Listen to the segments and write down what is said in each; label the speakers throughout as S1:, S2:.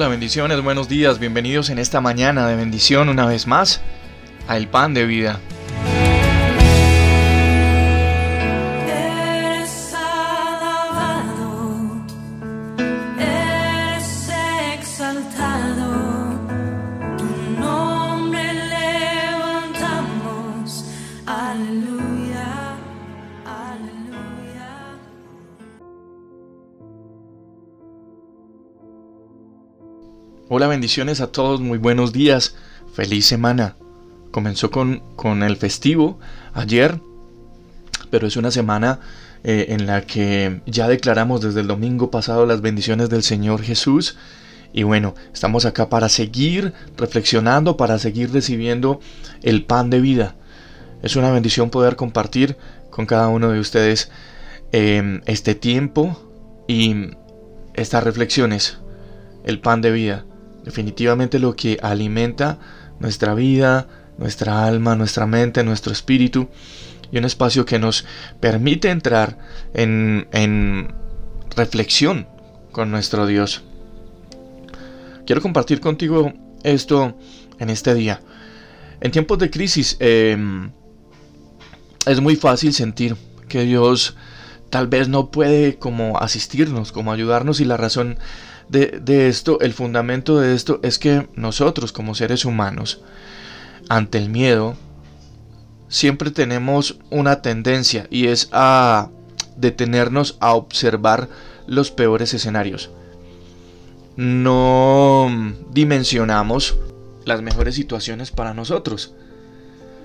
S1: Hola, bendiciones, buenos días, bienvenidos en esta mañana de bendición una vez más a El Pan de Vida. Hola, bendiciones a todos, muy buenos días, feliz semana. Comenzó con, con el festivo ayer, pero es una semana eh, en la que ya declaramos desde el domingo pasado las bendiciones del Señor Jesús. Y bueno, estamos acá para seguir reflexionando, para seguir recibiendo el pan de vida. Es una bendición poder compartir con cada uno de ustedes eh, este tiempo y estas reflexiones, el pan de vida definitivamente lo que alimenta nuestra vida, nuestra alma, nuestra mente, nuestro espíritu y un espacio que nos permite entrar en, en reflexión con nuestro Dios. Quiero compartir contigo esto en este día. En tiempos de crisis em, es muy fácil sentir que Dios tal vez no puede como asistirnos, como ayudarnos y la razón de, esto, el fundamento de esto es que nosotros como seres humanos, ante el miedo, siempre tenemos una tendencia y es a detenernos a observar los peores escenarios. No dimensionamos las mejores situaciones para nosotros,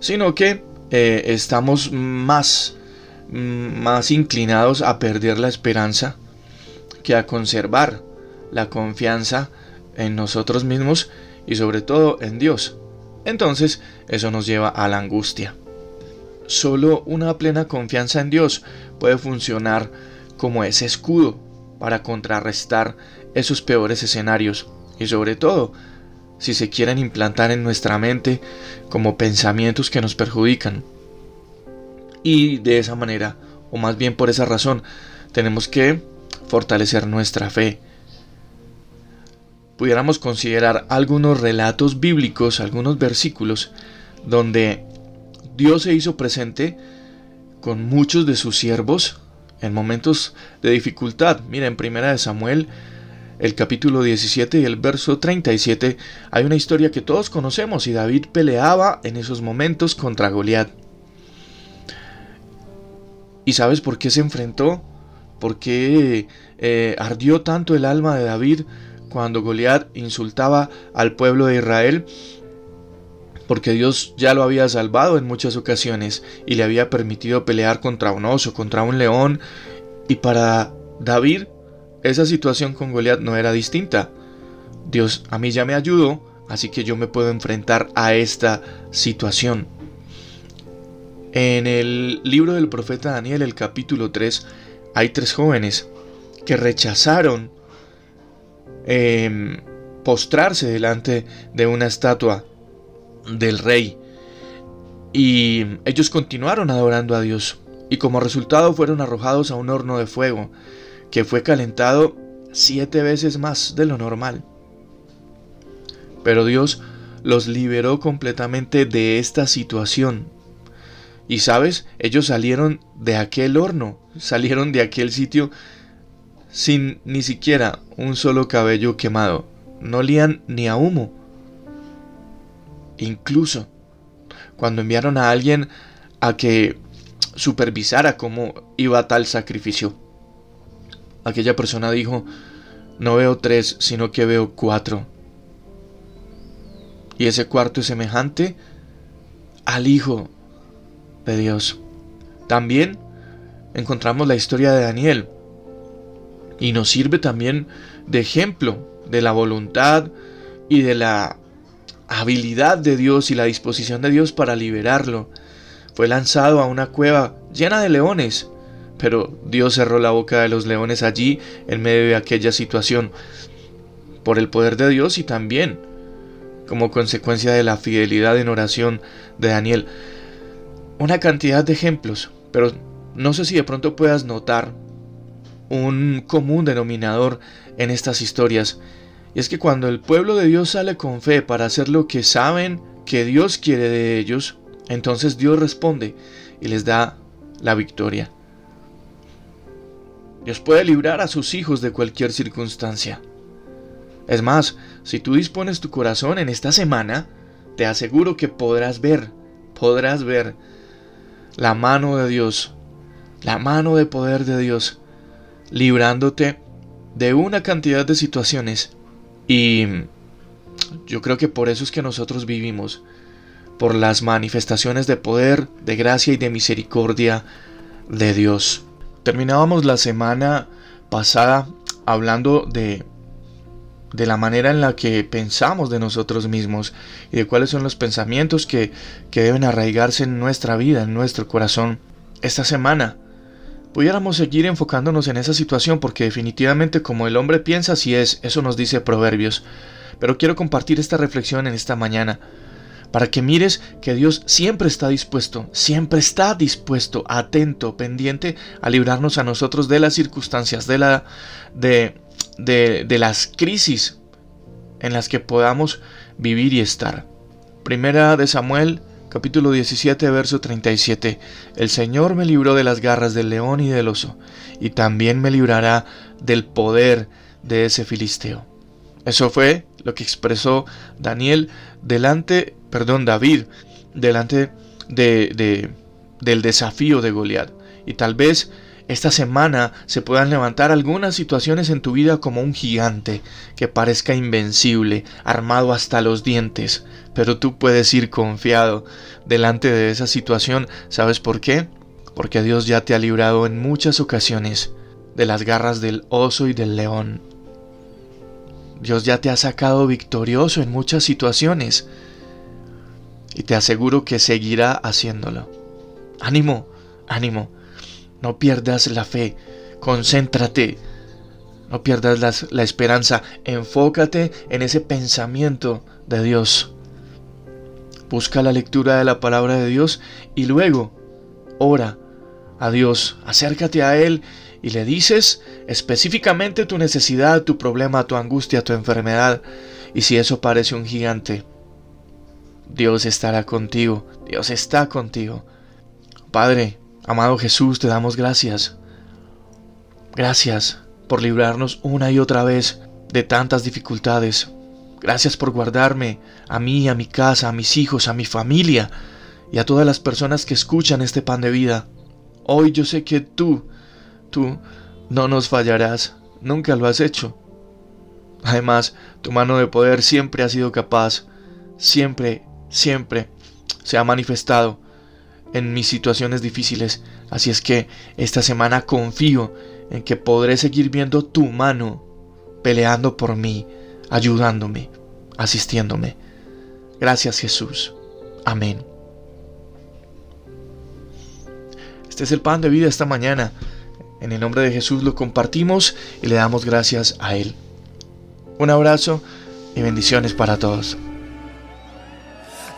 S1: sino que eh, estamos más, más inclinados a perder la esperanza que a conservar la confianza en nosotros mismos y sobre todo en Dios. Entonces eso nos lleva a la angustia. Solo una plena confianza en Dios puede funcionar como ese escudo para contrarrestar esos peores escenarios y sobre todo si se quieren implantar en nuestra mente como pensamientos que nos perjudican. Y de esa manera, o más bien por esa razón, tenemos que fortalecer nuestra fe, pudiéramos considerar algunos relatos bíblicos, algunos versículos, donde Dios se hizo presente con muchos de sus siervos en momentos de dificultad. Mira, en Primera de Samuel, el capítulo 17 y el verso 37, hay una historia que todos conocemos y David peleaba en esos momentos contra Goliat. ¿Y sabes por qué se enfrentó? ¿Por qué eh, ardió tanto el alma de David? Cuando Goliat insultaba al pueblo de Israel, porque Dios ya lo había salvado en muchas ocasiones y le había permitido pelear contra un oso, contra un león, y para David esa situación con Goliat no era distinta. Dios a mí ya me ayudó, así que yo me puedo enfrentar a esta situación. En el libro del profeta Daniel, el capítulo 3, hay tres jóvenes que rechazaron Em, postrarse delante de una estatua del rey. Y ellos continuaron adorando a Dios. Y como resultado fueron arrojados a un horno de fuego, que fue calentado siete veces más de lo normal. Pero Dios los liberó completamente de esta situación. Y sabes, ellos salieron de aquel horno, salieron de aquel sitio sin ni siquiera un solo cabello quemado. No olían ni a humo. Incluso cuando enviaron a alguien a que supervisara cómo iba tal sacrificio, aquella persona dijo, no veo tres, sino que veo cuatro. Y ese cuarto es semejante al Hijo de Dios. También encontramos la historia de Daniel, y nos sirve también de ejemplo de la voluntad y de la habilidad de Dios y la disposición de Dios para liberarlo. Fue lanzado a una cueva llena de leones, pero Dios cerró la boca de los leones allí en medio de aquella situación por el poder de Dios y también como consecuencia de la fidelidad en oración de Daniel. Una cantidad de ejemplos, pero no sé si de pronto puedas notar un común denominador en estas historias Y es que cuando el pueblo de Dios sale con fe para hacer lo que saben que Dios quiere de ellos, entonces Dios responde y les da la victoria. Dios puede librar a sus hijos de cualquier circunstancia. Es más, si tú dispones tu corazón en esta semana, te aseguro que podrás ver, podrás ver la mano de Dios, la mano de poder de Dios, librándote de una cantidad de situaciones. Y yo creo que por eso es que nosotros vivimos, por las manifestaciones de poder, de gracia y de misericordia de Dios. Terminábamos la semana pasada hablando de, de la manera en la que pensamos de nosotros mismos y de cuáles son los pensamientos que, que deben arraigarse en nuestra vida, en nuestro corazón. Esta semana pudiéramos seguir enfocándonos en esa situación porque definitivamente como el hombre piensa así es, eso nos dice Proverbios. Pero quiero compartir esta reflexión en esta mañana para que mires que Dios siempre está dispuesto, siempre está dispuesto, atento, pendiente a librarnos a nosotros de las circunstancias, de, la, de, de, las crisis en las que podamos vivir y estar. Primera de Samuel, capítulo 17, verso 37. El Señor me libró de las garras del león y del oso, y también me librará del poder de ese filisteo. Eso fue lo que expresó Daniel delante perdón, David delante de, del desafío de Goliat. Y tal vez esta semana se puedan levantar algunas situaciones en tu vida como un gigante que parezca invencible, armado hasta los dientes, pero tú puedes ir confiado delante de esa situación. ¿Sabes por qué? Porque Dios ya te ha librado en muchas ocasiones de las garras del oso y del león. Dios ya te ha sacado victorioso en muchas situaciones y te aseguro que seguirá haciéndolo. Ánimo, ánimo, no pierdas la fe, concéntrate, no pierdas la, esperanza, enfócate en ese pensamiento de Dios. Busca la lectura de la palabra de Dios y luego ora a Dios, acércate a Él y le dices específicamente tu necesidad, tu problema, tu angustia, tu enfermedad. Y si eso parece un gigante, Dios estará contigo, Dios está contigo. Padre, amado Jesús, te damos gracias. Gracias por librarnos una y otra vez de tantas dificultades. Gracias por guardarme a mí, a mi casa, a mis hijos, a mi familia y a todas las personas que escuchan este pan de vida. Hoy yo sé que tú, tú no nos fallarás, nunca lo has hecho. Además, tu mano de poder siempre ha sido capaz, siempre siempre se ha manifestado en mis situaciones difíciles. Así es que esta semana confío en que podré seguir viendo tu mano peleando por mí, ayudándome, asistiéndome. Gracias Jesús. Amén. Este es el pan de vida esta mañana. En el nombre de Jesús lo compartimos y le damos gracias a Él. Un abrazo y bendiciones para todos.